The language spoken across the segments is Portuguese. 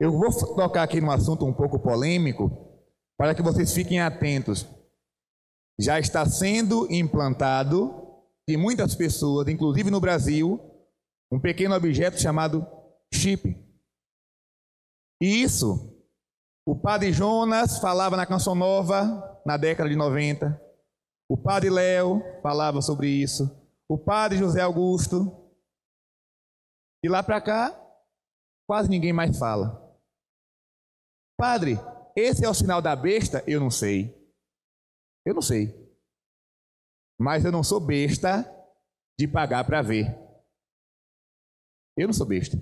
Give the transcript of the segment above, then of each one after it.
Eu vou tocar aqui num assunto um pouco polêmico, para que vocês fiquem atentos. Já está sendo implantado de muitas pessoas, inclusive no Brasil, um pequeno objeto chamado chip. E isso, o padre Jonas falava na Canção Nova na década de 90. O padre Léo falava sobre isso. O padre José Augusto. E lá para cá, quase ninguém mais fala. Padre, esse é o sinal da besta? Eu não sei. Eu não sei. Mas eu não sou besta de pagar para ver. Eu não sou besta.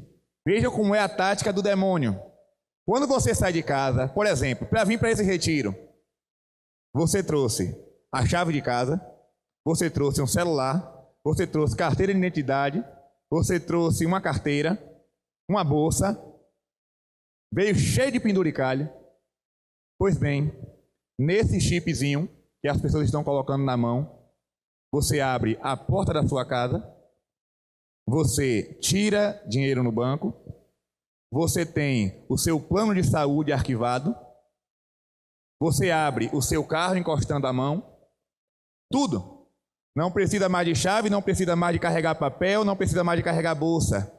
Veja como é a tática do demônio. Quando você sai de casa, por exemplo, para vir para esse retiro, você trouxe a chave de casa, você trouxe um celular, você trouxe carteira de identidade, você trouxe uma carteira, uma bolsa, veio cheio de penduricalho. Pois bem, nesse chipzinho que as pessoas estão colocando na mão, você abre a porta da sua casa, você tira dinheiro no banco, você tem o seu plano de saúde arquivado, você abre o seu carro encostando a mão, tudo. Não precisa mais de chave, não precisa mais de carregar papel, não precisa mais de carregar bolsa.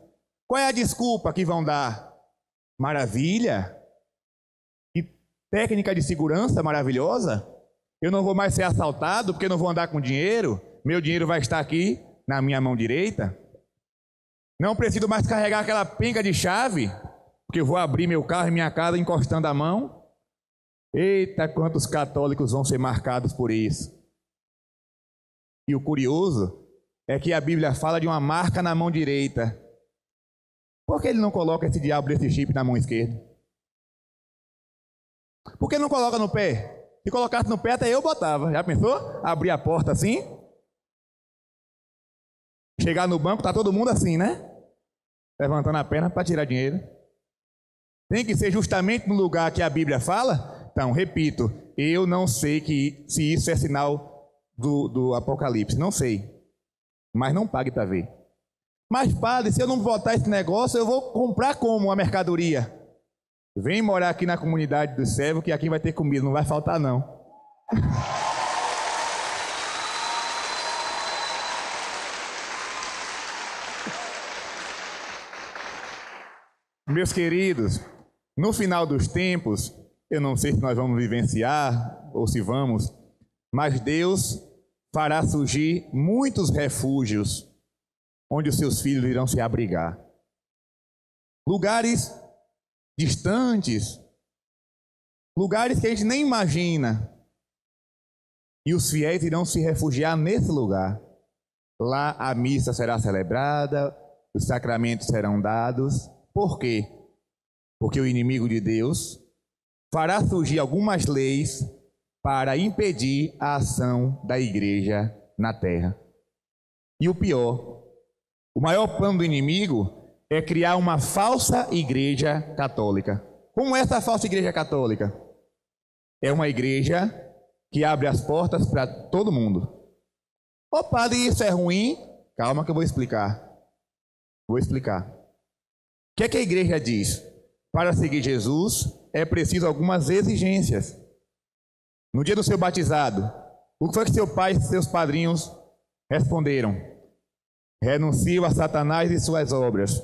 Qual é a desculpa que vão dar? Maravilha! Que técnica de segurança maravilhosa! Eu não vou mais ser assaltado porque não vou andar com dinheiro. Meu dinheiro vai estar aqui na minha mão direita. Não preciso mais carregar aquela pinga de chave, porque eu vou abrir meu carro e minha casa encostando a mão. Eita, quantos católicos vão ser marcados por isso. E o curioso é que a Bíblia fala de uma marca na mão direita. Por que ele não coloca esse diabo desse chip na mão esquerda? Por que não coloca no pé? Se colocasse no pé, até eu botava. Já pensou? Abrir a porta assim? Chegar no banco, tá todo mundo assim, né? levantando a perna para tirar dinheiro. Tem que ser justamente no lugar que a Bíblia fala? Então, repito, eu não sei que se isso é sinal do, do Apocalipse, não sei. Mas não pague para ver. Mas, padre, se eu não botar esse negócio, eu vou comprar como a mercadoria? Vem morar aqui na comunidade do servo, que aqui vai ter comida, não vai faltar não. Meus queridos, no final dos tempos, eu não sei se nós vamos vivenciar ou se vamos, mas Deus fará surgir muitos refúgios onde os seus filhos irão se abrigar. Lugares distantes, lugares que a gente nem imagina. E os fiéis irão se refugiar nesse lugar. Lá a missa será celebrada, os sacramentos serão dados por quê? Porque o inimigo de Deus fará surgir algumas leis para impedir a ação da igreja na terra. E o pior, o maior plano do inimigo é criar uma falsa igreja católica. Como é essa falsa igreja católica? É uma igreja que abre as portas para todo mundo. Ô padre, isso é ruim? Calma que eu vou explicar. Vou explicar que é que a igreja diz? Para seguir Jesus é preciso algumas exigências. No dia do seu batizado, o que foi que seu pai e seus padrinhos responderam? Renuncio a Satanás e suas obras.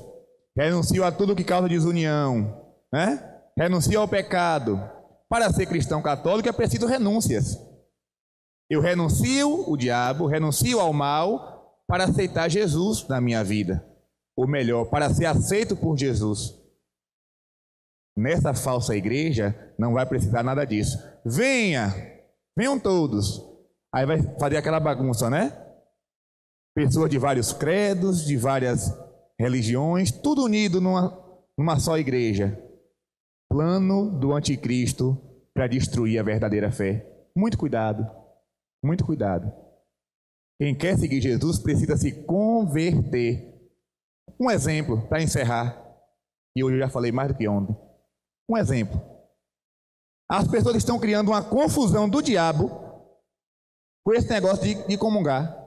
Renuncio a tudo que causa desunião. Né? Renuncio ao pecado. Para ser cristão católico é preciso renúncias. Eu renuncio o diabo, renuncio ao mal para aceitar Jesus na minha vida ou melhor, para ser aceito por Jesus. Nessa falsa igreja não vai precisar nada disso. Venha, venham todos. Aí vai fazer aquela bagunça, né? Pessoas de vários credos, de várias religiões, tudo unido numa, numa só igreja. Plano do anticristo para destruir a verdadeira fé. Muito cuidado, muito cuidado. Quem quer seguir Jesus precisa se converter um exemplo para encerrar, e hoje eu já falei mais do que ontem. Um exemplo. As pessoas estão criando uma confusão do diabo com esse negócio de, de comungar.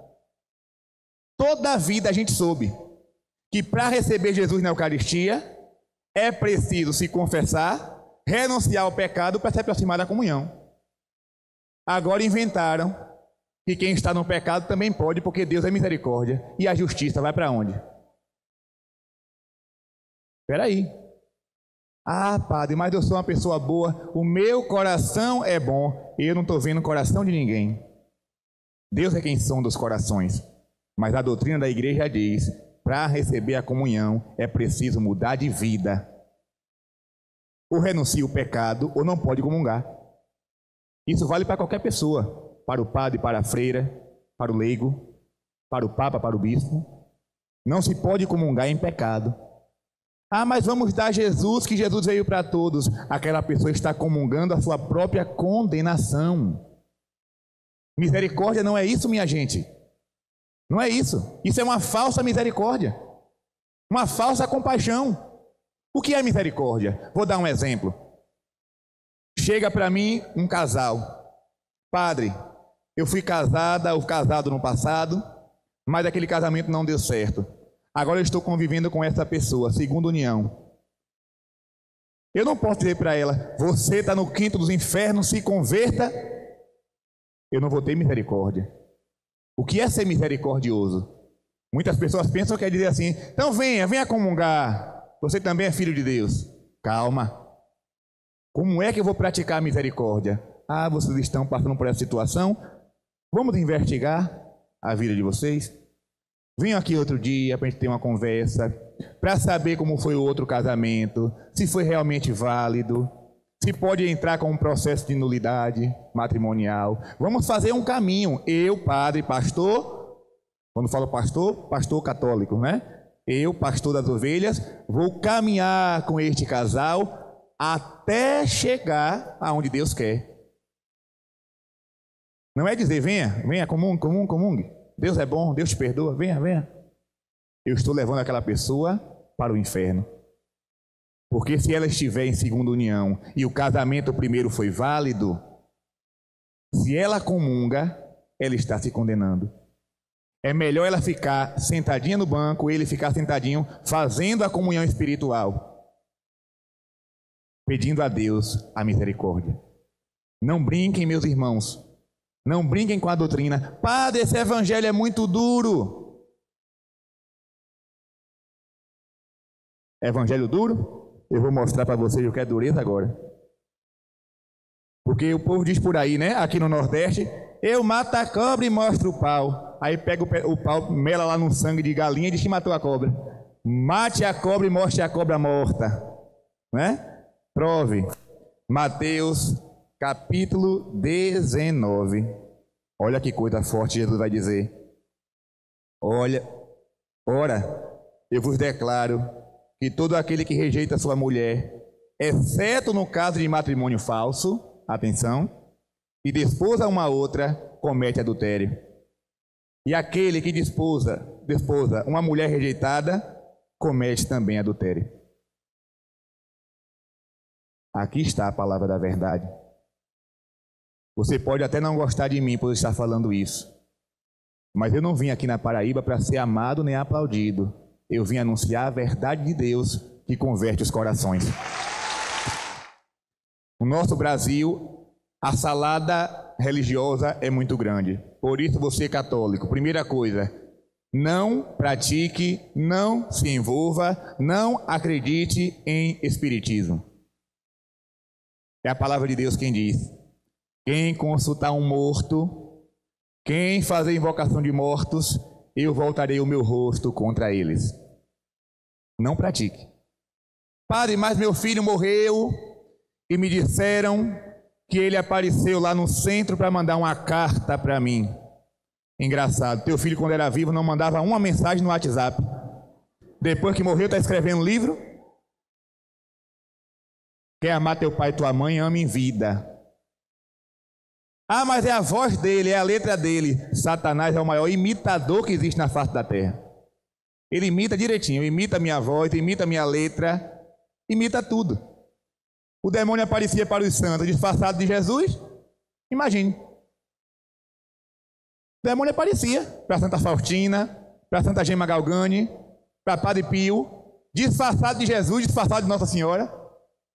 Toda a vida a gente soube que para receber Jesus na Eucaristia é preciso se confessar, renunciar ao pecado para se aproximar da comunhão. Agora inventaram que quem está no pecado também pode, porque Deus é misericórdia. E a justiça vai para onde? Espera aí. Ah, padre, mas eu sou uma pessoa boa, o meu coração é bom, eu não estou vendo o coração de ninguém. Deus é quem sonda os corações. Mas a doutrina da igreja diz: para receber a comunhão é preciso mudar de vida. Ou renuncia o pecado, ou não pode comungar. Isso vale para qualquer pessoa para o padre, para a freira, para o leigo, para o papa, para o bispo. Não se pode comungar em pecado. Ah, mas vamos dar Jesus, que Jesus veio para todos. Aquela pessoa está comungando a sua própria condenação. Misericórdia não é isso, minha gente. Não é isso. Isso é uma falsa misericórdia. Uma falsa compaixão. O que é misericórdia? Vou dar um exemplo. Chega para mim um casal. Padre, eu fui casada ou casado no passado, mas aquele casamento não deu certo. Agora eu estou convivendo com essa pessoa, segunda união. Eu não posso dizer para ela, você está no quinto dos infernos, se converta. Eu não vou ter misericórdia. O que é ser misericordioso? Muitas pessoas pensam que é dizer assim, então venha, venha comungar. Você também é filho de Deus. Calma. Como é que eu vou praticar a misericórdia? Ah, vocês estão passando por essa situação? Vamos investigar a vida de vocês? Venham aqui outro dia para a gente ter uma conversa, para saber como foi o outro casamento, se foi realmente válido, se pode entrar com um processo de nulidade matrimonial. Vamos fazer um caminho. Eu, padre, pastor, quando falo pastor, pastor católico, né? Eu, pastor das ovelhas, vou caminhar com este casal até chegar aonde Deus quer. Não é dizer, venha, venha, comum, comum, comum. Deus é bom, Deus te perdoa, venha, venha. Eu estou levando aquela pessoa para o inferno. Porque se ela estiver em segunda união e o casamento primeiro foi válido, se ela comunga, ela está se condenando. É melhor ela ficar sentadinha no banco, ele ficar sentadinho, fazendo a comunhão espiritual, pedindo a Deus a misericórdia. Não brinquem, meus irmãos, não brinquem com a doutrina. Padre, esse evangelho é muito duro. Evangelho duro? Eu vou mostrar para vocês o que é dureza agora. Porque o povo diz por aí, né? Aqui no Nordeste, eu mato a cobra e mostro o pau. Aí pega o, pau, mela lá no sangue de galinha e diz que matou a cobra. Mate a cobra e mostre a cobra morta. Né? Prove. Mateus capítulo 19. Olha que coisa forte Jesus vai dizer. Olha, ora, eu vos declaro que todo aquele que rejeita sua mulher, exceto no caso de matrimônio falso, atenção, e desposa uma outra, comete adultério. E aquele que desposa, desposa uma mulher rejeitada, comete também adultério. Aqui está a palavra da verdade. Você pode até não gostar de mim por estar falando isso. Mas eu não vim aqui na Paraíba para ser amado nem aplaudido. Eu vim anunciar a verdade de Deus que converte os corações. No nosso Brasil, a salada religiosa é muito grande. Por isso, você católico, primeira coisa, não pratique, não se envolva, não acredite em espiritismo. É a palavra de Deus quem diz. Quem consultar um morto, quem fazer invocação de mortos, eu voltarei o meu rosto contra eles. Não pratique. Padre, mas meu filho morreu e me disseram que ele apareceu lá no centro para mandar uma carta para mim. Engraçado, teu filho quando era vivo não mandava uma mensagem no WhatsApp. Depois que morreu está escrevendo livro. Quer amar teu pai e tua mãe, ame em vida. Ah, mas é a voz dele, é a letra dele. Satanás é o maior imitador que existe na face da terra. Ele imita direitinho, imita a minha voz, imita a minha letra, imita tudo. O demônio aparecia para os santos disfarçado de Jesus. Imagine. O demônio aparecia para Santa Faustina, para Santa Gema Galgani, para Padre Pio. disfarçado de Jesus, disfarçado de Nossa Senhora.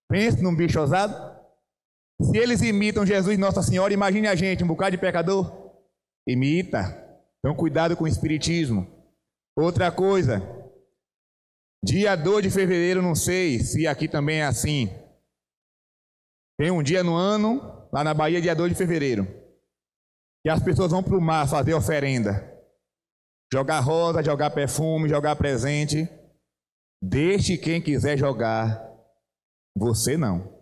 Pense num bicho ousado. Se eles imitam Jesus e Nossa Senhora, imagine a gente, um bocado de pecador. Imita. Então, cuidado com o espiritismo. Outra coisa, dia 2 de fevereiro, não sei se aqui também é assim. Tem um dia no ano, lá na Bahia, dia 2 de fevereiro, que as pessoas vão para o mar fazer oferenda. Jogar rosa, jogar perfume, jogar presente. Deixe quem quiser jogar. Você não.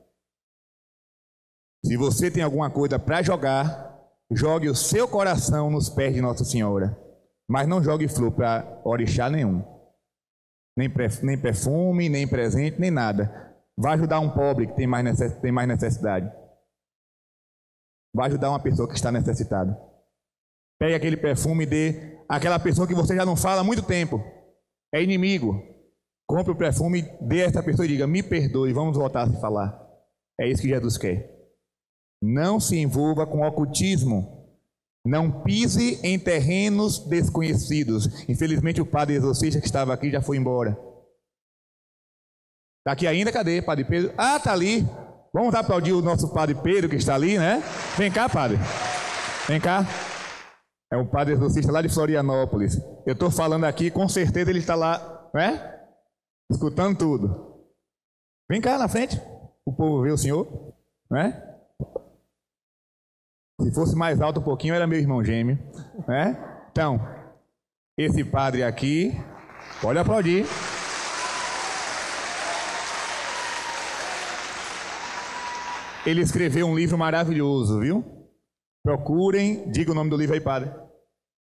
Se você tem alguma coisa para jogar, jogue o seu coração nos pés de Nossa Senhora. Mas não jogue flor para orixá nenhum. Nem, perfume, nem presente, nem nada. Vai ajudar um pobre que tem mais, necess, tem mais necessidade. Vai ajudar uma pessoa que está necessitada. Pegue aquele perfume e dê àquela pessoa que você já não fala há muito tempo. É inimigo. Compre o perfume, dê a essa pessoa e diga: Me perdoe, vamos voltar a se falar. É isso que Jesus quer. Não se envolva com ocultismo. Não pise em terrenos desconhecidos. Infelizmente, o padre exorcista que estava aqui já foi embora. Está aqui ainda? Cadê, Padre Pedro? Ah, está ali. Vamos aplaudir o nosso Padre Pedro que está ali, né? Vem cá, Padre. Vem cá. É um Padre exorcista lá de Florianópolis. Eu estou falando aqui, com certeza ele está lá, né? Escutando tudo. Vem cá na frente. O povo vê o senhor, né? Se fosse mais alto um pouquinho, era meu irmão gêmeo. Né? Então, esse padre aqui, pode aplaudir. Ele escreveu um livro maravilhoso, viu? Procurem, diga o nome do livro aí, padre.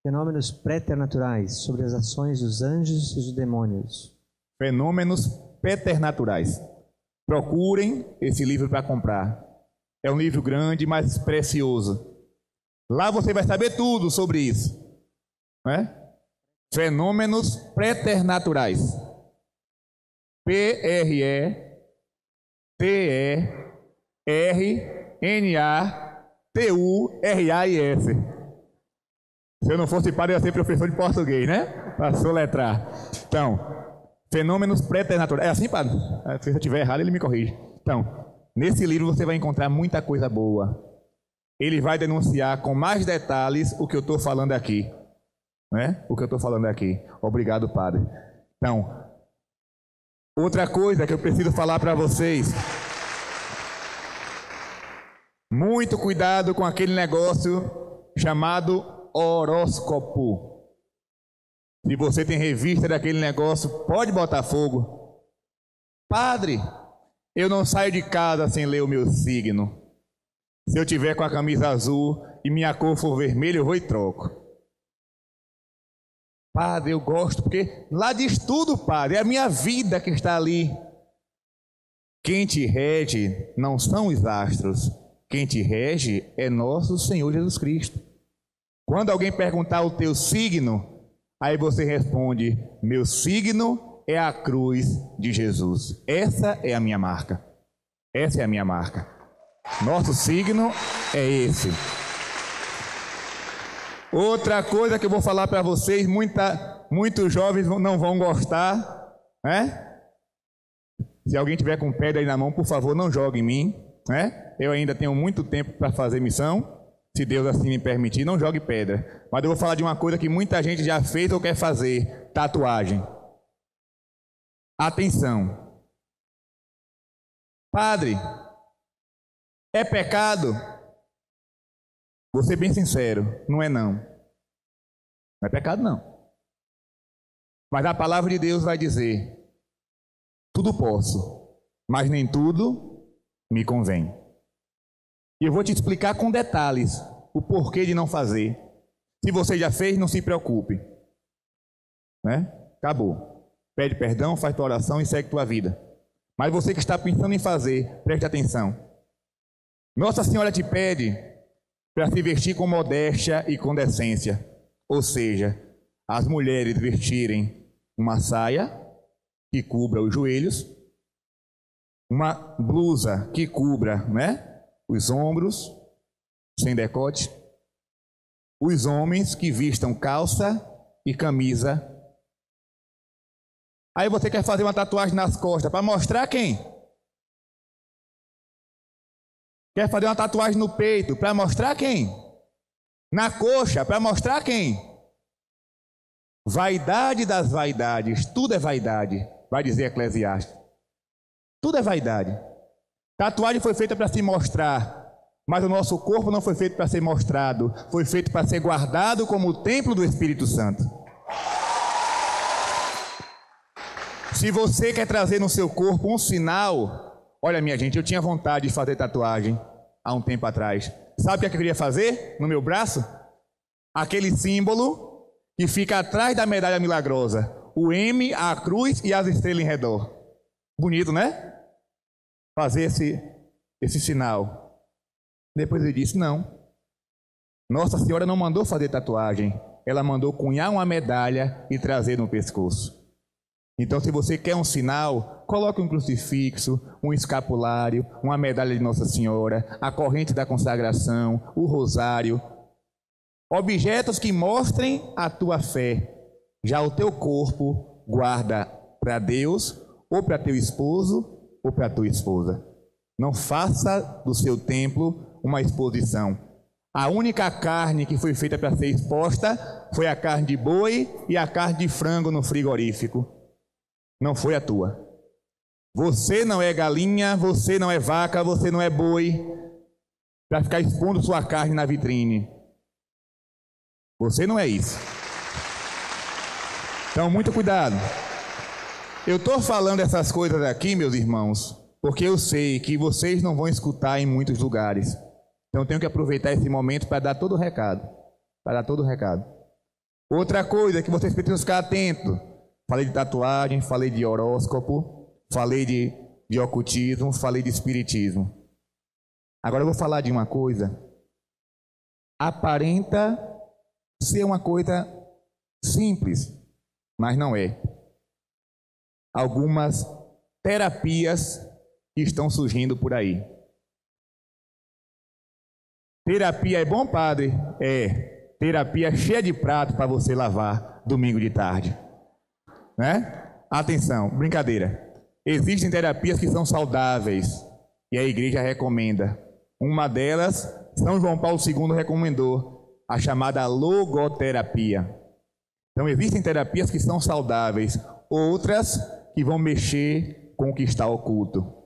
Fenômenos preternaturais sobre as ações dos anjos e dos demônios. Fenômenos preternaturais. Procurem esse livro para comprar. É um livro grande, mas precioso. Lá você vai saber tudo sobre isso. Né? Fenômenos preternaturais. P-R-E-T-E-R-N-A-T-U-R-A-I-S. Se eu não fosse padre, eu ia ser professor de português, né? Para soletrar. Então, fenômenos preternaturais. É assim, padre? Se eu estiver errado, ele me corrige. Então, Nesse livro você vai encontrar muita coisa boa. Ele vai denunciar com mais detalhes o que eu estou falando aqui. Né? O que eu estou falando aqui. Obrigado, Padre. Então, outra coisa que eu preciso falar para vocês. Muito cuidado com aquele negócio chamado horóscopo. Se você tem revista daquele negócio, pode botar fogo. Padre, eu não saio de casa sem ler o meu signo. Se eu tiver com a camisa azul e minha cor for vermelha, eu vou e troco. Padre, eu gosto porque lá diz tudo, padre. É a minha vida que está ali. Quem te rege não são os astros. Quem te rege é nosso Senhor Jesus Cristo. Quando alguém perguntar o teu signo, aí você responde: Meu signo é a cruz de Jesus. Essa é a minha marca. Essa é a minha marca. Nosso signo é esse. Outra coisa que eu vou falar para vocês, muita, muitos jovens não vão gostar, né? Se alguém tiver com pedra aí na mão, por favor, não jogue em mim, né? Eu ainda tenho muito tempo para fazer missão, se Deus assim me permitir, não jogue pedra. Mas eu vou falar de uma coisa que muita gente já fez ou quer fazer: tatuagem. Atenção. Padre, é pecado? Vou ser bem sincero, não é não. Não é pecado não. Mas a palavra de Deus vai dizer: tudo posso, mas nem tudo me convém. E eu vou te explicar com detalhes o porquê de não fazer. Se você já fez, não se preocupe. Né? Acabou pede perdão, faz tua oração e segue tua vida. Mas você que está pensando em fazer, preste atenção. Nossa Senhora te pede para se vestir com modéstia e com decência. Ou seja, as mulheres vestirem uma saia que cubra os joelhos, uma blusa que cubra né, os ombros, sem decote, os homens que vistam calça e camisa Aí você quer fazer uma tatuagem nas costas para mostrar quem? Quer fazer uma tatuagem no peito para mostrar quem? Na coxa para mostrar quem? Vaidade das vaidades, tudo é vaidade, vai dizer Eclesiastes. Tudo é vaidade. Tatuagem foi feita para se mostrar, mas o nosso corpo não foi feito para ser mostrado, foi feito para ser guardado como o templo do Espírito Santo. Se você quer trazer no seu corpo um sinal, olha minha gente, eu tinha vontade de fazer tatuagem há um tempo atrás. Sabe o que eu queria fazer no meu braço? Aquele símbolo que fica atrás da medalha milagrosa. O M, a cruz e as estrelas em redor. Bonito, né? Fazer esse, esse sinal. Depois ele disse: não. Nossa Senhora não mandou fazer tatuagem. Ela mandou cunhar uma medalha e trazer no pescoço. Então, se você quer um sinal, coloque um crucifixo, um escapulário, uma medalha de Nossa Senhora, a corrente da consagração, o rosário. Objetos que mostrem a tua fé. Já o teu corpo guarda para Deus, ou para teu esposo, ou para tua esposa. Não faça do seu templo uma exposição. A única carne que foi feita para ser exposta foi a carne de boi e a carne de frango no frigorífico não foi a tua. Você não é galinha, você não é vaca, você não é boi para ficar expondo sua carne na vitrine. Você não é isso. Então, muito cuidado. Eu estou falando essas coisas aqui, meus irmãos, porque eu sei que vocês não vão escutar em muitos lugares. Então, tenho que aproveitar esse momento para dar todo o recado. Para dar todo o recado. Outra coisa que vocês precisam ficar atentos. Falei de tatuagem, falei de horóscopo, falei de, de ocultismo, falei de espiritismo. Agora eu vou falar de uma coisa. Aparenta ser uma coisa simples, mas não é. Algumas terapias que estão surgindo por aí. Terapia é bom, padre? É. Terapia cheia de prato para você lavar domingo de tarde né? Atenção, brincadeira. Existem terapias que são saudáveis e a igreja recomenda. Uma delas, São João Paulo II recomendou, a chamada logoterapia. Então existem terapias que são saudáveis, outras que vão mexer com o que está oculto.